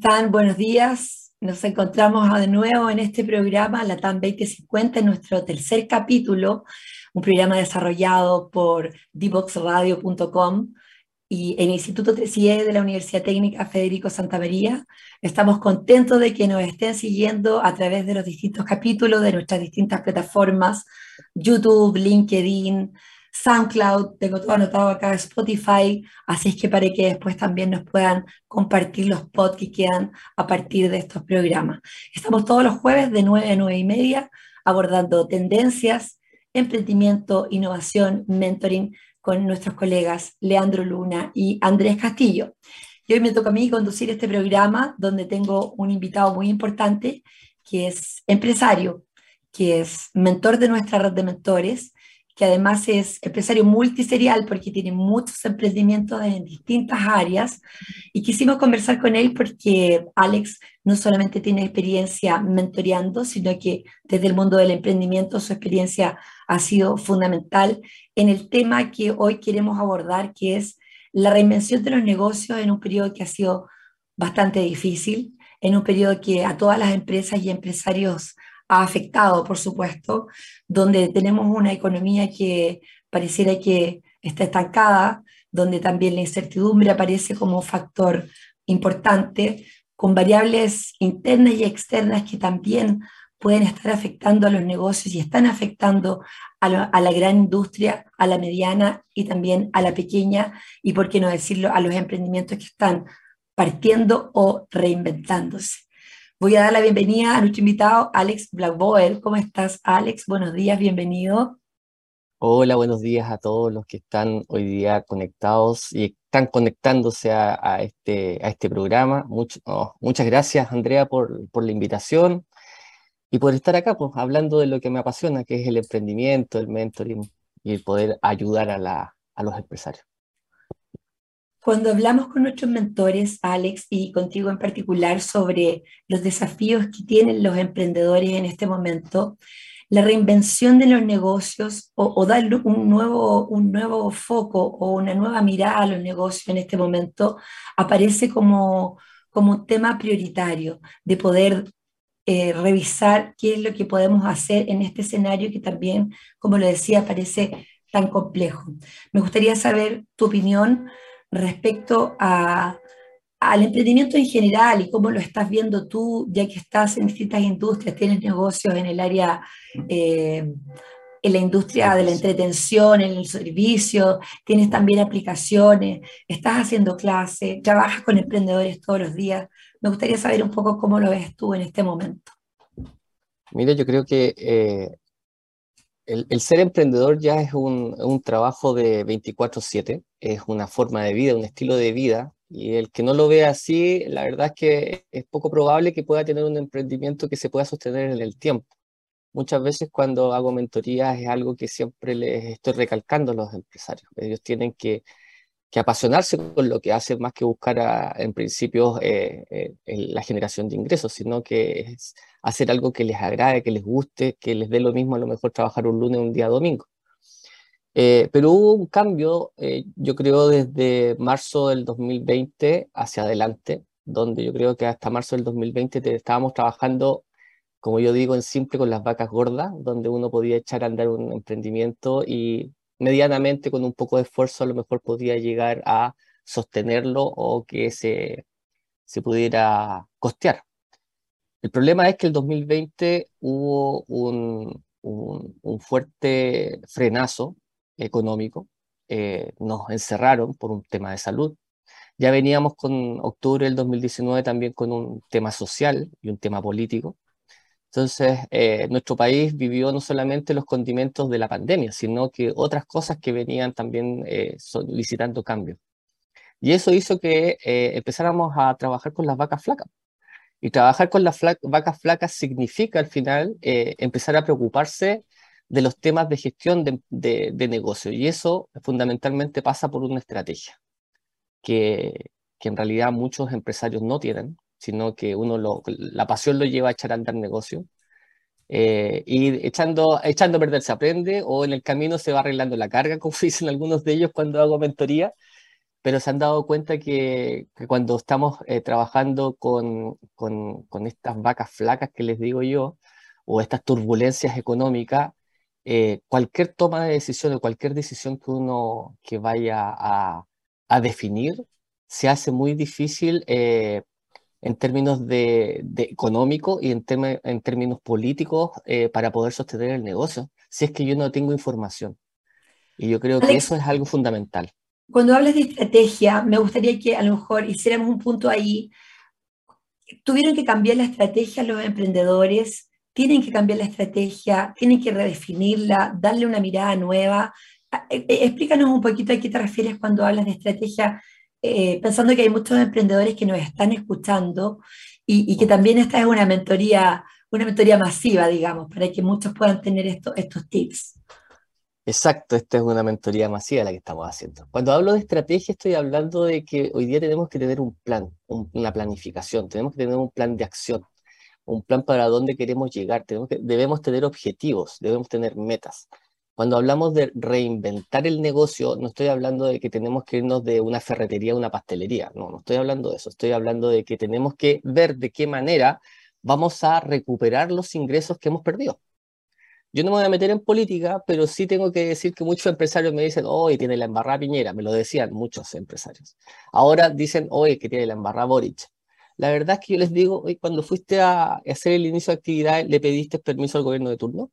¿Cómo están? Buenos días. Nos encontramos de nuevo en este programa, la TAM 2050, en nuestro tercer capítulo, un programa desarrollado por divoxradio.com y el Instituto CIE de la Universidad Técnica Federico Santa María. Estamos contentos de que nos estén siguiendo a través de los distintos capítulos de nuestras distintas plataformas, YouTube, LinkedIn, SoundCloud, tengo todo anotado acá, Spotify, así es que para que después también nos puedan compartir los pods que quedan a partir de estos programas. Estamos todos los jueves de 9 a 9 y media abordando tendencias, emprendimiento, innovación, mentoring con nuestros colegas Leandro Luna y Andrés Castillo. Y hoy me toca a mí conducir este programa donde tengo un invitado muy importante que es empresario, que es mentor de nuestra red de mentores que además es empresario multiserial porque tiene muchos emprendimientos en distintas áreas. Y quisimos conversar con él porque Alex no solamente tiene experiencia mentoreando, sino que desde el mundo del emprendimiento su experiencia ha sido fundamental en el tema que hoy queremos abordar, que es la reinvención de los negocios en un periodo que ha sido bastante difícil, en un periodo que a todas las empresas y empresarios ha afectado, por supuesto, donde tenemos una economía que pareciera que está estancada, donde también la incertidumbre aparece como factor importante, con variables internas y externas que también pueden estar afectando a los negocios y están afectando a, a, la gran industria, a la mediana y también a la pequeña, y por qué no decirlo, a los emprendimientos que están partiendo o reinventándose. Voy a dar la bienvenida a nuestro invitado Alex Blackboer. ¿Cómo estás, Alex? Buenos días, bienvenido. Hola, buenos días a todos los que están hoy día conectados y están conectándose a, este, este programa. Oh, muchas gracias, Andrea, por, la invitación y por estar acá, pues, hablando de lo que me apasiona, que es el emprendimiento, el mentoring y el poder ayudar a los empresarios. Cuando hablamos con nuestros mentores, Alex, y contigo en particular, sobre los desafíos que tienen los emprendedores en este momento, la reinvención de los negocios o, darle un nuevo, un nuevo foco o una nueva mirada a los negocios en este momento aparece como, como un tema prioritario de poder eh, revisar qué es lo que podemos hacer en este escenario que también, como lo decía, parece tan complejo. Me gustaría saber tu opinión respecto a, al emprendimiento en general y cómo lo estás viendo tú, ya que estás en distintas industrias, tienes negocios en el área, eh, en la industria de la entretención, en el servicio, tienes también aplicaciones, estás haciendo clases, trabajas con emprendedores todos los días. Me gustaría saber un poco cómo lo ves tú en este momento. Mira, yo creo que eh, el, ser emprendedor ya es un, trabajo de 24/7, es una forma de vida, un estilo de vida, y el que no lo vea así, la verdad es que es poco probable que pueda tener un emprendimiento que se pueda sostener en el tiempo. Muchas veces cuando hago mentorías es algo que siempre les estoy recalcando a los empresarios. Ellos tienen que que apasionarse con lo que hace más que buscar en principio eh, eh, la generación de ingresos, sino que es hacer algo que les agrade, que les guste, que les dé lo mismo a lo mejor trabajar un lunes, un día domingo. Eh, pero hubo un cambio, yo creo, desde marzo del 2020 hacia adelante, donde yo creo que hasta marzo del 2020 estábamos trabajando, como yo digo en simple, con las vacas gordas, donde uno podía echar a andar un emprendimiento y medianamente con un poco de esfuerzo a lo mejor podía llegar a sostenerlo o que se, se pudiera costear. El problema es que el 2020 hubo un, un, fuerte frenazo económico, eh, nos encerraron por un tema de salud. Ya veníamos con octubre del 2019 también con un tema social y un tema político. Entonces, eh, nuestro país vivió no solamente los condimentos de la pandemia, sino que otras cosas que venían también eh, solicitando cambios. Y eso hizo que eh, empezáramos a trabajar con las vacas flacas. Y trabajar con las vacas flacas significa al final empezar a preocuparse de los temas de gestión de, de, negocio. Y eso fundamentalmente pasa por una estrategia que, que en realidad muchos empresarios no tienen, sino que uno lo, la pasión lo lleva a echar a andar negocio. Eh, y echando, echando a se aprende o en el camino se va arreglando la carga, como dicen algunos de ellos cuando hago mentoría. pero se han dado cuenta que, cuando estamos eh, trabajando con, con, estas vacas flacas que les digo yo, o estas turbulencias económicas, eh, cualquier toma de decisión o cualquier decisión que uno que vaya a, a definir se hace muy difícil en términos de, de económico y en, en términos políticos para poder sostener el negocio, si es que yo no tengo información. Y yo creo que eso es algo fundamental cuando hablas de estrategia, me gustaría que a lo mejor hiciéramos un punto ahí. Tuvieron que cambiar la estrategia los emprendedores, tienen que cambiar la estrategia, tienen que redefinirla, darle una mirada nueva. Eh, eh, explícanos un poquito a qué te refieres cuando hablas de estrategia, eh, pensando que hay muchos emprendedores que nos están escuchando y, que también esta es una mentoría, una mentoría masiva, digamos, para que muchos puedan tener estos tips. Exacto, esta es una mentoría masiva la que estamos haciendo. Cuando hablo de estrategia, estoy hablando de que hoy día tenemos que tener un plan, una planificación, tenemos que tener un plan de acción, un plan para dónde queremos llegar, tenemos que, debemos tener objetivos, debemos tener metas. Cuando hablamos de reinventar el negocio, no estoy hablando de que tenemos que irnos de una ferretería a una pastelería, no, no estoy hablando de eso, estoy hablando de que tenemos que ver de qué manera vamos a recuperar los ingresos que hemos perdido. Yo no me voy a meter en política, pero sí tengo que decir que muchos empresarios me dicen, hoy tiene la embarrada Piñera, me lo decían muchos empresarios. Ahora dicen, hoy que tiene la embarrada Boric. La verdad es que yo les digo, hoy cuando fuiste a hacer el inicio de actividad, ¿le pediste permiso al gobierno de turno?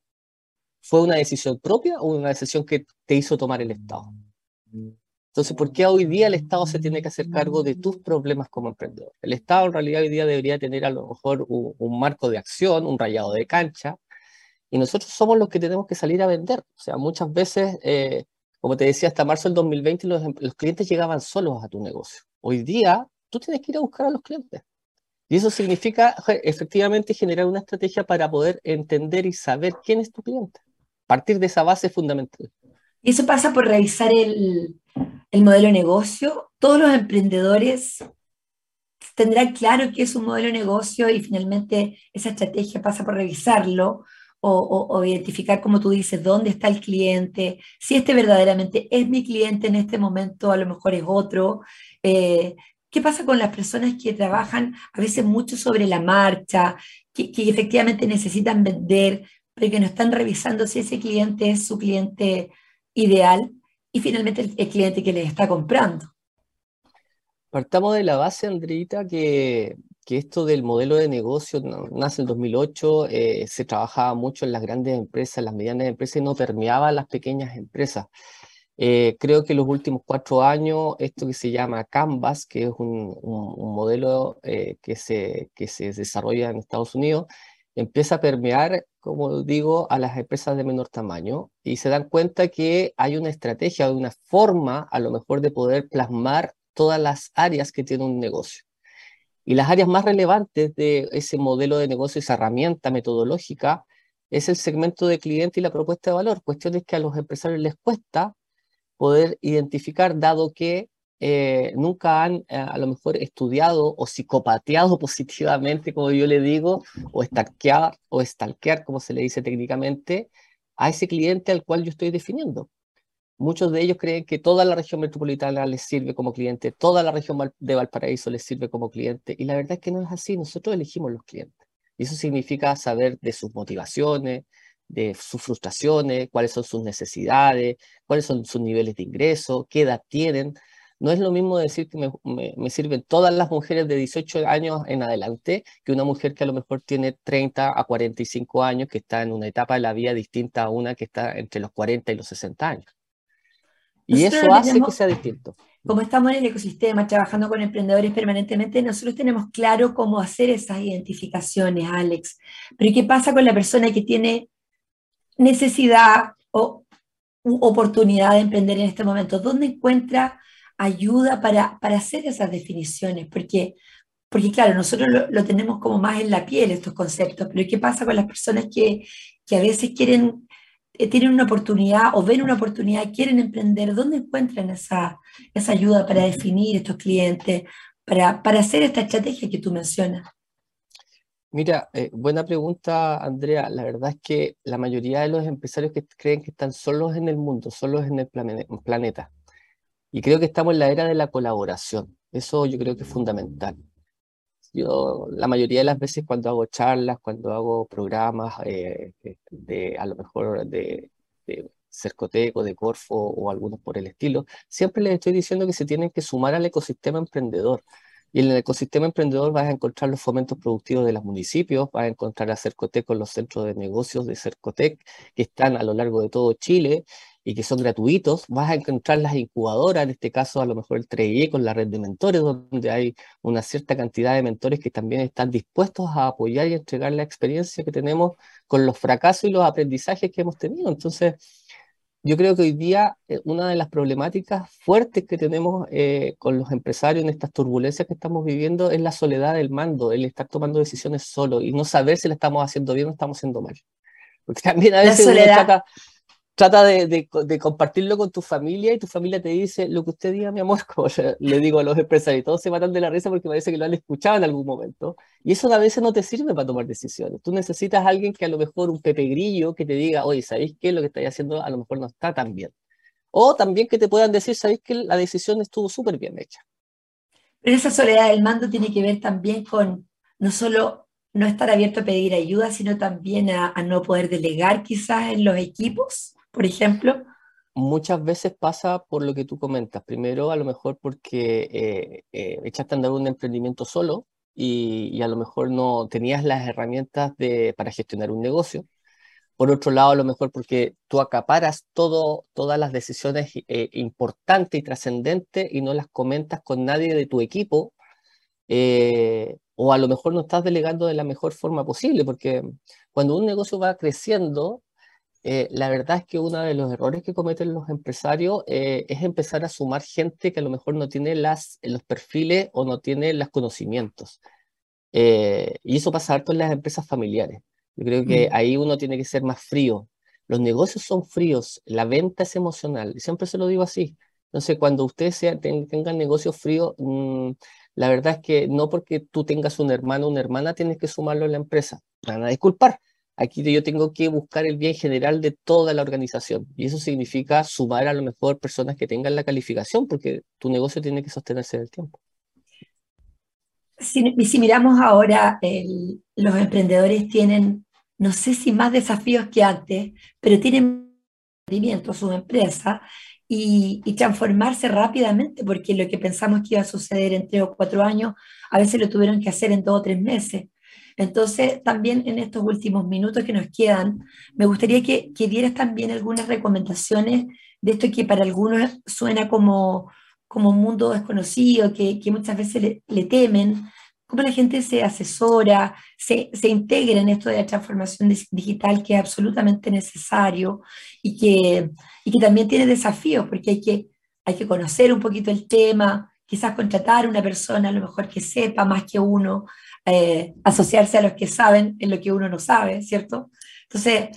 ¿Fue una decisión propia o una decisión que te hizo tomar el Estado? Entonces, ¿por qué hoy día el Estado se tiene que hacer cargo de tus problemas como emprendedor? El Estado en realidad hoy día debería tener a lo mejor un, marco de acción, un rayado de cancha, y nosotros somos los que tenemos que salir a vender. O sea, muchas veces, eh, como te decía, hasta marzo del 2020 los, los clientes llegaban solos a tu negocio. Hoy día, tú tienes que ir a buscar a los clientes. Y eso significa efectivamente generar una estrategia para poder entender y saber quién es tu cliente. Partir de esa base fundamental. Y eso pasa por revisar el, el modelo de negocio. Todos los emprendedores tendrán claro qué es un modelo de negocio y finalmente esa estrategia pasa por revisarlo o, identificar, como tú dices, dónde está el cliente, si este verdaderamente es mi cliente en este momento, a lo mejor es otro. Eh, ¿Qué pasa con las personas que trabajan a veces mucho sobre la marcha, que, efectivamente necesitan vender, pero que no están revisando si ese cliente es su cliente ideal y finalmente el, cliente que les está comprando? Partamos de la base, Andreita, que esto del modelo de negocio nace en 2008, eh, se trabajaba mucho en las grandes empresas, las medianas empresas y no permeaba las pequeñas empresas. Eh, creo que los últimos cuatro años, esto que se llama Canvas, que es un, modelo eh, que se desarrolla en Estados Unidos, empieza a permear, como digo, a las empresas de menor tamaño y se dan cuenta que hay una estrategia, una forma a lo mejor de poder plasmar todas las áreas que tiene un negocio. Y las áreas más relevantes de ese modelo de negocio, esa herramienta metodológica, es el segmento de cliente y la propuesta de valor. Cuestiones que a los empresarios les cuesta poder identificar, dado que eh, nunca han eh, a lo mejor estudiado o psicopateado positivamente, como yo le digo, o stalkear, o stalkear, como se le dice técnicamente, a ese cliente al cual yo estoy definiendo. Muchos de ellos creen que toda la región metropolitana les sirve como cliente, toda la región de Valparaíso les sirve como cliente, y la verdad es que no es así, nosotros elegimos los clientes. Y eso significa saber de sus motivaciones, de sus frustraciones, cuáles son sus necesidades, cuáles son sus niveles de ingreso, qué edad tienen. No es lo mismo decir que me, me, sirven todas las mujeres de 18 años en adelante que una mujer que a lo mejor tiene 30 a 45 años, que está en una etapa de la vida distinta a una que está entre los 40 y los 60 años. Y eso hace que sea distinto. Como estamos en el ecosistema, trabajando con emprendedores permanentemente, nosotros tenemos claro cómo hacer esas identificaciones, Alex. Pero ¿qué pasa con la persona que tiene necesidad o oportunidad de emprender en este momento? ¿Dónde encuentra ayuda para, para hacer esas definiciones? Porque, porque claro, nosotros lo, tenemos como más en la piel estos conceptos, pero ¿qué pasa con las personas que, que a veces quieren eh, tienen una oportunidad o ven una oportunidad, quieren emprender, ¿dónde encuentran esa, esa ayuda para definir estos clientes, para, para hacer esta estrategia que tú mencionas? Mira, eh, buena pregunta, Andrea. La verdad es que la mayoría de los empresarios que creen que están solos en el mundo, solos en el planeta, Y creo que estamos en la era de la colaboración. Eso yo creo que es fundamental. Yo la mayoría de las veces cuando hago charlas, cuando hago programas eh, de a lo mejor de, de Cercoteco, de Corfo o algunos por el estilo, siempre les estoy diciendo que se tienen que sumar al ecosistema emprendedor. Y en el ecosistema emprendedor vas a encontrar los fomentos productivos de los municipios, vas a encontrar a Cercotec con los centros de negocios de Cercotec que están a lo largo de todo Chile y que son gratuitos. Vas a encontrar las incubadoras, en este caso a lo mejor el 3 con la red de mentores, donde hay una cierta cantidad de mentores que también están dispuestos a apoyar y entregar la experiencia que tenemos con los fracasos y los aprendizajes que hemos tenido. Entonces, yo creo que hoy día eh, una de las problemáticas fuertes que tenemos eh, con los empresarios en estas turbulencias que estamos viviendo es la soledad del mando, el estar tomando decisiones solo y no saber si la estamos haciendo bien o estamos haciendo mal. Porque también a veces uno trata, trata de, compartirlo con tu familia y tu familia te dice lo que usted diga, mi amor, como le digo a los empresarios, todos se matan de la risa porque parece que lo han escuchado en algún momento. Y eso a veces no te sirve para tomar decisiones. Tú necesitas a alguien que a lo mejor un pepe grillo que te diga, oye, ¿sabéis qué? Lo que estáis haciendo a lo mejor no está tan bien. O también que te puedan decir, ¿sabéis que la decisión estuvo súper bien hecha? Pero esa soledad del mando tiene que ver también con no solo no estar abierto a pedir ayuda, sino también a no poder delegar quizás en los equipos por ejemplo? Muchas veces pasa por lo que tú comentas. Primero, a lo mejor porque eh, eh, echaste a andar un emprendimiento solo y, a lo mejor no tenías las herramientas de, para gestionar un negocio. Por otro lado, a lo mejor porque tú acaparas todo, todas las decisiones eh, importantes y trascendentes y no las comentas con nadie de tu equipo. o a lo mejor no estás delegando de la mejor forma posible, porque cuando un negocio va creciendo, eh, la verdad es que uno de los errores que cometen los empresarios eh, es empezar a sumar gente que a lo mejor no tiene las, los perfiles o no tiene los conocimientos. Eh, y eso pasa harto en las empresas familiares. Yo creo que mm. ahí uno tiene que ser más frío. Los negocios son fríos, la venta es emocional, y siempre se lo digo así. Entonces, cuando ustedes tengan negocios fríos, mm, la verdad es que no porque tú tengas un hermano o una hermana tienes que sumarlo a la empresa. Van a disculpar, Aquí yo tengo que buscar el bien general de toda la organización y eso significa sumar a lo mejor personas que tengan la calificación porque tu negocio tiene que sostenerse en el tiempo. Si, si miramos ahora, los emprendedores tienen, no sé si más desafíos que antes, pero tienen movimiento su empresa y, y, transformarse rápidamente, porque lo que pensamos que iba a suceder en tres o cuatro años, a veces lo tuvieron que hacer en dos o tres meses. Entonces, también en estos últimos minutos que nos quedan, me gustaría que, que dieras también algunas recomendaciones de esto que para algunos suena como, como un mundo desconocido, que, que muchas veces le, temen, cómo la gente se asesora, se, se, integra en esto de la transformación digital que es absolutamente necesario y que, y que también tiene desafíos, porque hay que, hay que conocer un poquito el tema, quizás contratar a una persona a lo mejor que sepa más que uno, eh, asociarse a los que saben en lo que uno no sabe, ¿cierto? Entonces,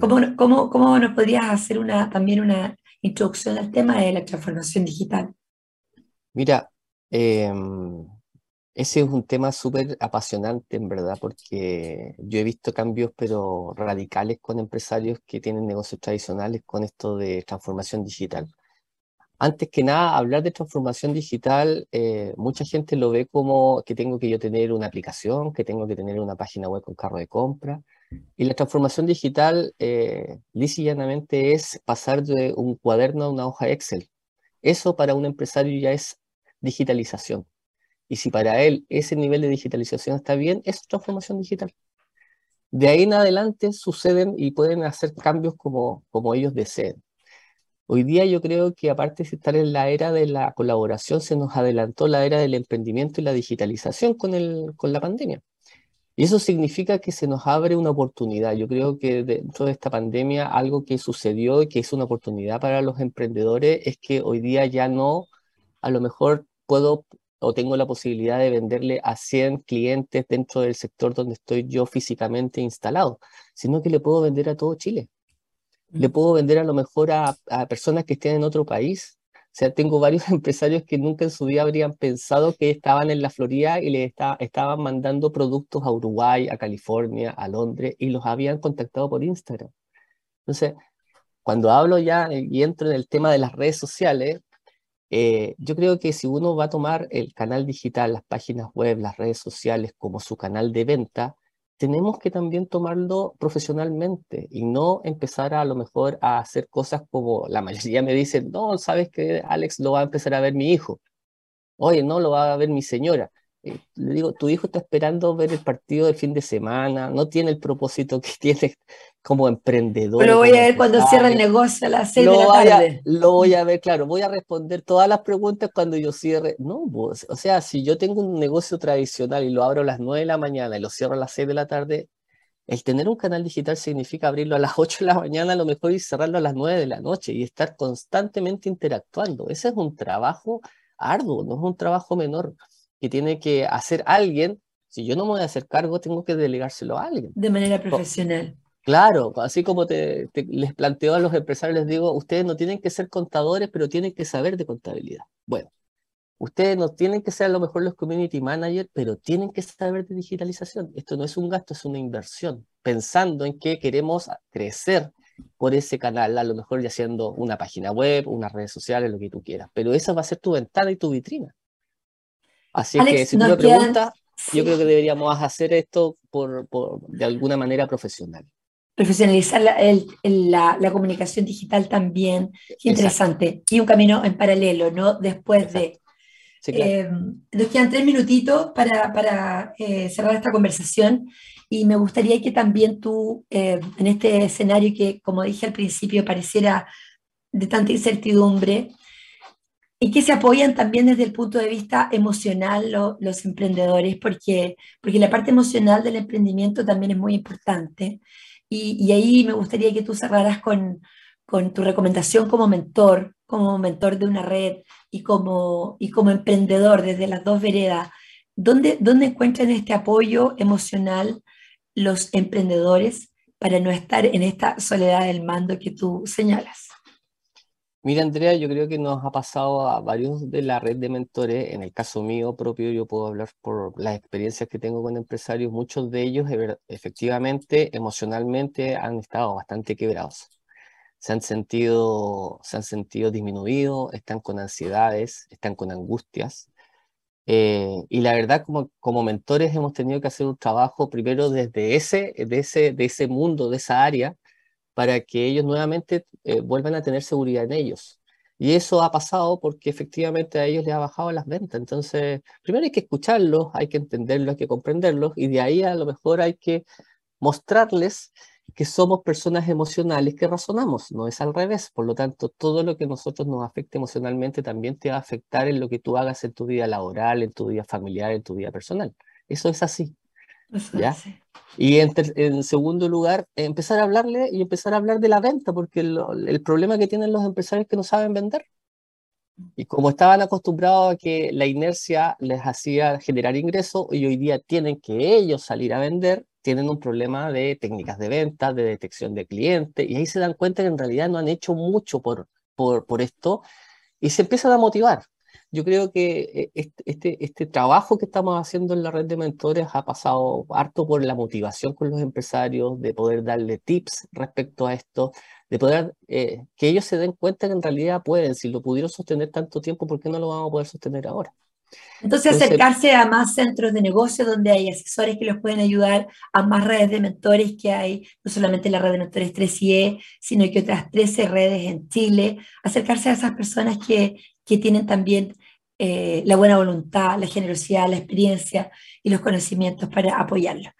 ¿cómo, cómo, cómo nos podrías hacer una, también una introducción al tema de la transformación digital? Mira, em, ese es un tema súper apasionante, en verdad, porque yo he visto cambios, pero radicales con empresarios que tienen negocios tradicionales con esto de transformación digital. Antes que nada, hablar de transformación digital, eh, mucha gente lo ve como que tengo que yo tener una aplicación, que tengo que tener una página web con carro de compra. Y la transformación digital, eh, llanamente, es pasar de un cuaderno a una hoja Excel. Eso para un empresario ya es digitalización. Y si para él ese nivel de digitalización está bien, es transformación digital. De ahí en adelante suceden y pueden hacer cambios como, como ellos deseen. Hoy día yo creo que aparte de estar en la era de la colaboración, se nos adelantó la era del emprendimiento y la digitalización con, el, con la pandemia. Y eso significa que se nos abre una oportunidad. Yo creo que dentro de esta pandemia algo que sucedió y que es una oportunidad para los emprendedores es que hoy día ya no, a lo mejor puedo o tengo la posibilidad de venderle a 100 clientes dentro del sector donde estoy yo físicamente instalado, sino que le puedo vender a todo Chile le puedo vender a lo mejor a, personas que estén en otro país. O sea, tengo varios empresarios que nunca en su vida habrían pensado que estaban en la Florida y le estaban mandando productos a Uruguay, a California, a Londres y los habían contactado por Instagram. Entonces, cuando hablo ya y entro en el tema de las redes sociales, eh, yo creo que si uno va a tomar el canal digital, las páginas web, las redes sociales como su canal de venta, tenemos que también tomarlo profesionalmente y no empezar a, lo mejor a hacer cosas como la mayoría me dicen, no, sabes que Alex lo va a empezar a ver mi hijo, oye, no, lo va a ver mi señora. Eh, le digo, tu hijo está esperando ver el partido del fin de semana, no tiene el propósito que tiene como emprendedor. Pero voy a ver cuando cierra el negocio a las seis de la tarde. lo voy a ver, claro, voy a responder todas las preguntas cuando yo cierre. No, pues, o sea, si yo tengo un negocio tradicional y lo abro a las nueve de la mañana y lo cierro a las seis de la tarde, el tener un canal digital significa abrirlo a las 8 de la mañana a lo mejor y cerrarlo a las 9 de la noche y estar constantemente interactuando. Ese es un trabajo arduo, no es un trabajo menor que tiene que hacer alguien. Si yo no me voy a hacer cargo, tengo que delegárselo a alguien. De manera profesional. Claro, así como te, les planteo a los empresarios, les digo, ustedes no tienen que ser contadores, pero tienen que saber de contabilidad. Bueno, ustedes no tienen que ser a lo mejor los community managers, pero tienen que saber de digitalización. Esto no es un gasto, es una inversión, pensando en que queremos crecer por ese canal, a lo mejor ya haciendo una página web, unas redes sociales, lo que tú quieras, pero esa va a ser tu ventana y tu vitrina. Así que si tú me preguntas, yo creo que deberíamos hacer esto por, de alguna manera profesional profesionalizar la, la, la, comunicación digital también. interesante. Y un camino en paralelo, ¿no? Después de... Eh, nos quedan tres minutitos para, para eh, cerrar esta conversación y me gustaría que también tú, eh, en este escenario que, como dije al principio, pareciera de tanta incertidumbre, y que se apoyan también desde el punto de vista emocional los emprendedores, porque, porque la parte emocional del emprendimiento también es muy importante. Y, ahí me gustaría que tú cerraras con, con, tu recomendación como mentor, como mentor de una red y como, y como emprendedor desde las dos veredas. ¿Dónde, ¿Dónde encuentran este apoyo emocional los emprendedores para no estar en esta soledad del mando que tú señalas? Mira, Andrea, yo creo que nos ha pasado a varios de la red de mentores. En el caso mío propio, yo puedo hablar por las experiencias que tengo con empresarios. Muchos de ellos, efectivamente, emocionalmente, han estado bastante quebrados. Se han sentido, se han sentido disminuidos, están con ansiedades, están con angustias. Eh, y la verdad, como, como mentores, hemos tenido que hacer un trabajo primero desde ese, de ese, de ese mundo, de esa área, para que ellos nuevamente eh, vuelvan a tener seguridad en ellos. Y eso ha pasado porque efectivamente a ellos les ha bajado las ventas. Entonces, primero hay que escucharlos, hay que entenderlos, hay que comprenderlos y de ahí a lo mejor hay que mostrarles que somos personas emocionales que razonamos, no es al revés. Por lo tanto, todo lo que a nosotros nos afecte emocionalmente también te va a afectar en lo que tú hagas en tu vida laboral, en tu vida familiar, en tu vida personal. Eso es así. ¿ya? Y en, segundo lugar, empezar a hablarle y empezar a hablar de la venta, porque el, problema que tienen los empresarios es que no saben vender. Y como estaban acostumbrados a que la inercia les hacía generar ingresos y hoy día tienen que ellos salir a vender, tienen un problema de técnicas de venta, de detección de clientes, y ahí se dan cuenta que en realidad no han hecho mucho por, por, por esto y se empiezan a motivar yo creo que eh, este, este, trabajo que estamos haciendo en la red de mentores ha pasado harto por la motivación con los empresarios, de poder darle tips respecto a esto, de poder eh, que ellos se den cuenta que en realidad pueden, si lo pudieron sostener tanto tiempo, ¿por qué no lo vamos a poder sostener ahora? Entonces, acercarse a más centros de negocio donde hay asesores que los pueden ayudar, a más redes de mentores que hay, no solamente la red de mentores 3IE, sino que otras 13 redes en Chile, acercarse a esas personas que, que tienen también eh, la buena voluntad, la generosidad, la experiencia y los conocimientos para apoyarlo.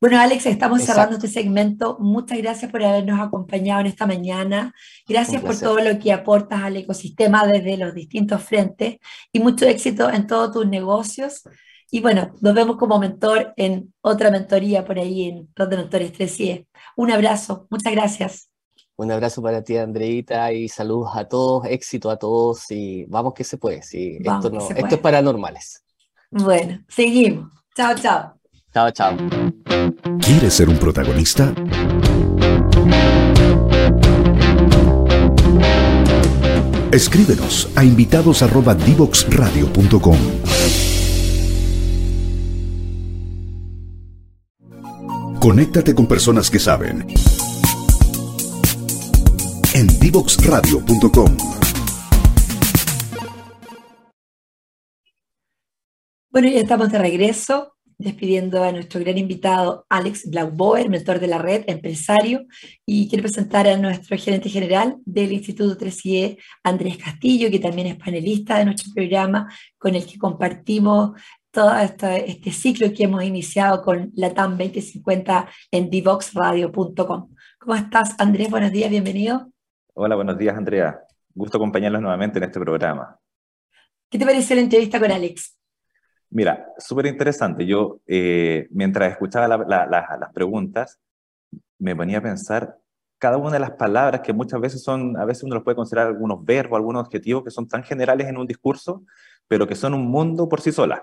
Bueno, Alex, estamos cerrando este segmento. Muchas gracias por habernos acompañado en esta mañana. Gracias por todo lo que aportas al ecosistema desde los distintos frentes y mucho éxito en todos tus negocios. Y bueno, nos vemos como mentor en otra mentoría por ahí en Red de Mentores 3 Un abrazo, muchas gracias. Un abrazo para ti, Andreita, y saludos a todos, éxito a todos, y vamos que se puede, sí, esto, no, esto es paranormales. Bueno, seguimos. Chao, chao. Chao, chao. ¿Quieres ser un protagonista? Escríbenos a invitados@divoxradio.com. Conéctate con personas que saben en divoxradio.com. Bueno, ya estamos de regreso, despidiendo a nuestro gran invitado Alex Blaubauer, mentor de la red, empresario, y quiero presentar a nuestro gerente general del Instituto 3IE, Andrés Castillo, que también es panelista de nuestro programa, con el que compartimos todo este ciclo que hemos iniciado con la TAM 2050 en divoxradio.com. ¿Cómo estás, Andrés? Buenos días, bienvenido. Hola, buenos días, Andrea. Gusto acompañarlos nuevamente en este programa. ¿Qué te pareció la entrevista con Alex? Mira, súper interesante. Yo, eh, mientras escuchaba las preguntas, me ponía a pensar cada una de las palabras que muchas veces son, a veces uno los puede considerar algunos verbos, algunos adjetivos que son tan generales en un discurso, pero que son un mundo por sí solas.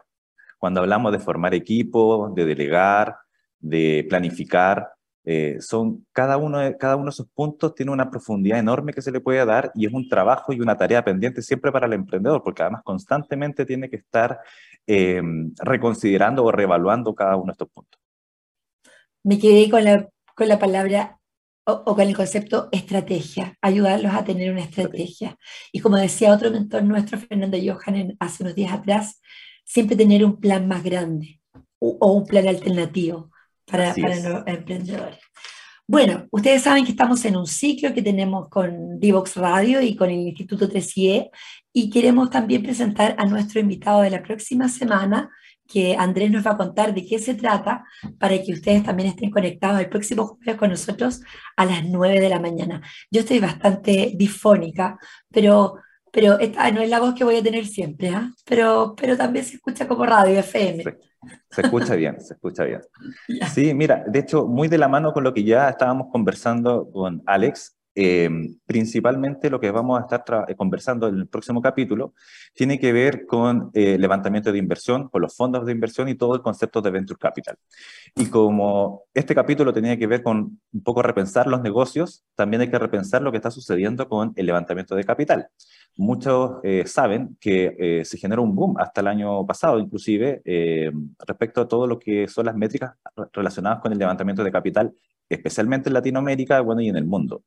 Cuando hablamos de formar equipo, de delegar, de planificar, eh, son cada uno, de, cada uno de esos puntos tiene una profundidad enorme que se le puede dar y es un trabajo y una tarea pendiente siempre para el emprendedor, porque además constantemente tiene que estar eh, reconsiderando o reevaluando cada uno de estos puntos. Me quedé con la, con la palabra o, con el concepto estrategia, ayudarlos a tener una estrategia. Y como decía otro mentor nuestro, Fernando Johan, hace unos días atrás, siempre tener un plan más grande o, un plan alternativo para, para los emprendedores. Bueno, ustedes saben que estamos en un ciclo que tenemos con Divox Radio y con el Instituto 3IE y queremos también presentar a nuestro invitado de la próxima semana, que Andrés nos va a contar de qué se trata para que ustedes también estén conectados el próximo jueves con nosotros a las 9 de la mañana. Yo estoy bastante difónica, pero, pero esta no es la voz que voy a tener siempre, ¿ah? pero, pero también se escucha como radio FM. Se escucha bien, se escucha bien. Sí, mira, de hecho, muy de la mano con lo que ya estábamos conversando con Alex, eh, principalmente lo que vamos a estar eh, conversando en el próximo capítulo tiene que ver con eh, levantamiento de inversión, con los fondos de inversión y todo el concepto de venture capital. Y como este capítulo tenía que ver con un poco repensar los negocios, también hay que repensar lo que está sucediendo con el levantamiento de capital. Muchos saben que se generó un boom hasta el año pasado, inclusive, respecto a todo lo que son las métricas relacionadas con el levantamiento de capital, especialmente en Latinoamérica bueno, y en el mundo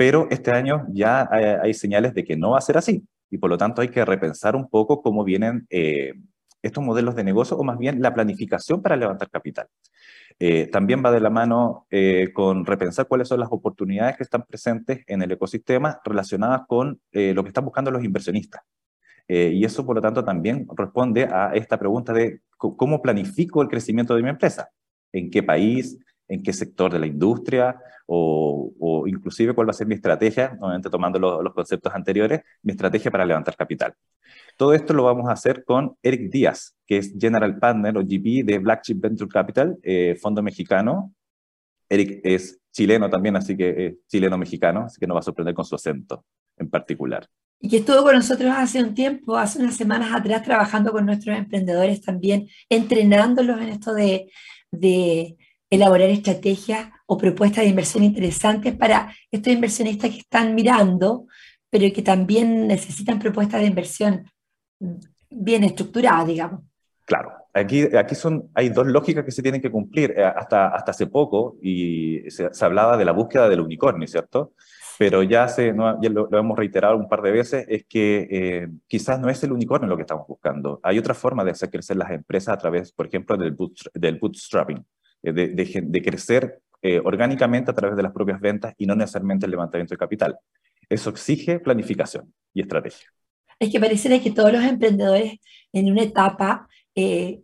pero este año ya hay, señales de que no va a ser así y por lo tanto hay que repensar un poco cómo vienen eh, estos modelos de negocio o más bien la planificación para levantar capital. Eh, también va de la mano eh, con repensar cuáles son las oportunidades que están presentes en el ecosistema relacionadas con lo que están buscando los inversionistas. y eso, por lo tanto, también responde a esta pregunta de cómo planifico el crecimiento de mi empresa. ¿En qué país? En qué sector de la industria o, inclusive cuál va a ser mi estrategia, nuevamente tomando los conceptos anteriores, mi estrategia para levantar capital. Todo esto lo vamos a hacer con Eric Díaz, que es General Partner o GP de Black Chip Venture Capital, eh, fondo mexicano. Eric es chileno también, así que es chileno-mexicano, así que nos va a sorprender con su acento en particular. Y que estuvo con nosotros hace un tiempo, hace unas semanas atrás, trabajando con nuestros emprendedores también, entrenándolos en esto de, de elaborar estrategias o propuestas de inversión interesantes para estos inversionistas que están mirando, pero que también necesitan propuestas de inversión bien estructuradas, digamos. Claro, aquí, aquí son, hay dos lógicas que se tienen que cumplir. Eh, hasta, hasta hace poco, y se, hablaba de la búsqueda del unicornio, ¿cierto? Pero ya, se, no, ya lo, hemos reiterado un par de veces, es que eh, quizás no es el unicornio lo que estamos buscando. Hay otra forma de hacer crecer las empresas a través, por ejemplo, del, del bootstrapping. Eh, de, crecer eh, orgánicamente a través de las propias ventas y no necesariamente el levantamiento de capital. Eso exige planificación y estrategia. Es que pareciera que todos los emprendedores en una etapa, eh,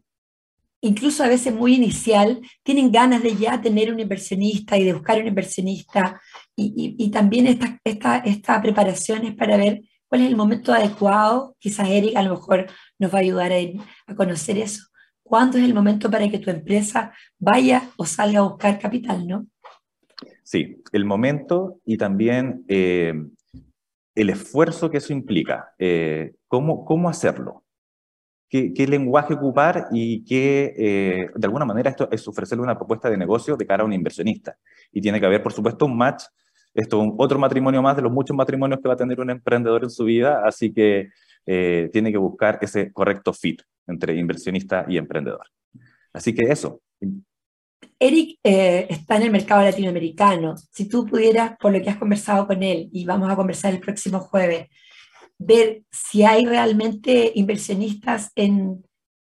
incluso a veces muy inicial, tienen ganas de ya tener un inversionista y de buscar un inversionista. Y, y, también esta, esta, esta preparación es para ver cuál es el momento adecuado. Quizás Eric a lo mejor nos va a ayudar a conocer eso cuándo es el momento para que tu empresa vaya o salga a buscar capital, ¿no? Sí, el momento y también eh, el esfuerzo que eso implica. Eh, ¿cómo, ¿Cómo hacerlo? ¿Qué, ¿Qué, lenguaje ocupar y qué, eh, de alguna manera, esto es ofrecerle una propuesta de negocio de cara a un inversionista? Y tiene que haber, por supuesto, un match. Esto es otro matrimonio más de los muchos matrimonios que va a tener un emprendedor en su vida, así que tiene que buscar ese correcto fit entre inversionista y emprendedor. Así que eso. Eric eh, está en el mercado latinoamericano. Si tú pudieras, por lo que has conversado con él, y vamos a conversar el próximo jueves, ver si hay realmente inversionistas en,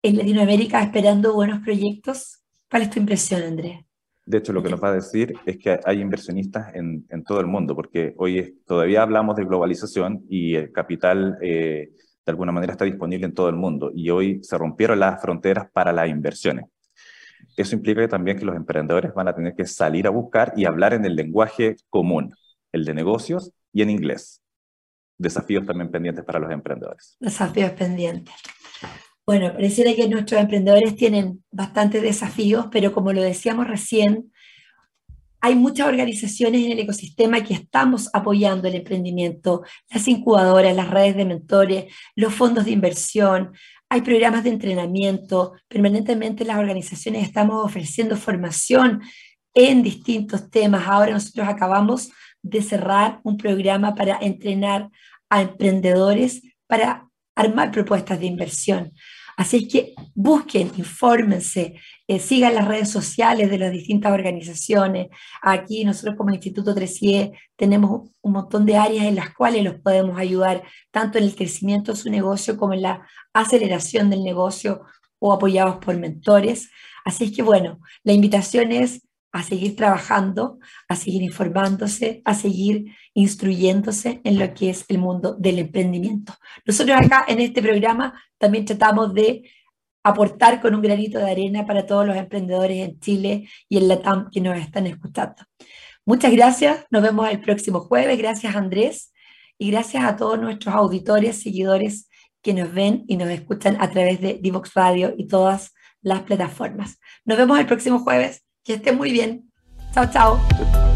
en Latinoamérica esperando buenos proyectos. ¿Cuál es tu impresión, Andrés? De hecho, lo que nos va a decir es que hay inversionistas en, en todo el mundo, porque hoy todavía hablamos de globalización y el capital eh, de alguna manera está disponible en todo el mundo y hoy se rompieron las fronteras para las inversiones. Eso implica también que los emprendedores van a tener que salir a buscar y hablar en el lenguaje común, el de negocios y en inglés. Desafíos también pendientes para los emprendedores. Desafíos pendientes. Bueno, pareciera que nuestros emprendedores tienen bastantes desafíos, pero como lo decíamos recién, hay muchas organizaciones en el ecosistema que estamos apoyando el emprendimiento, las incubadoras, las redes de mentores, los fondos de inversión, hay programas de entrenamiento, permanentemente las organizaciones estamos ofreciendo formación en distintos temas. Ahora nosotros acabamos de cerrar un programa para entrenar a emprendedores para armar propuestas de inversión. Así que busquen, infórmense, eh, sigan las redes sociales de las distintas organizaciones. Aquí nosotros como Instituto 3 tenemos un montón de áreas en las cuales los podemos ayudar, tanto en el crecimiento de su negocio como en la aceleración del negocio o apoyados por mentores. Así es que bueno, la invitación es a seguir trabajando, a seguir informándose, a seguir instruyéndose en lo que es el mundo del emprendimiento. Nosotros acá en este programa también tratamos de aportar con un granito de arena para todos los emprendedores en Chile y en Latam que nos están escuchando. Muchas gracias, nos vemos el próximo jueves, gracias Andrés y gracias a todos nuestros auditores, seguidores que nos ven y nos escuchan a través de Divox Radio y todas las plataformas. Nos vemos el próximo jueves. Que esté muy bien. Chao, chao.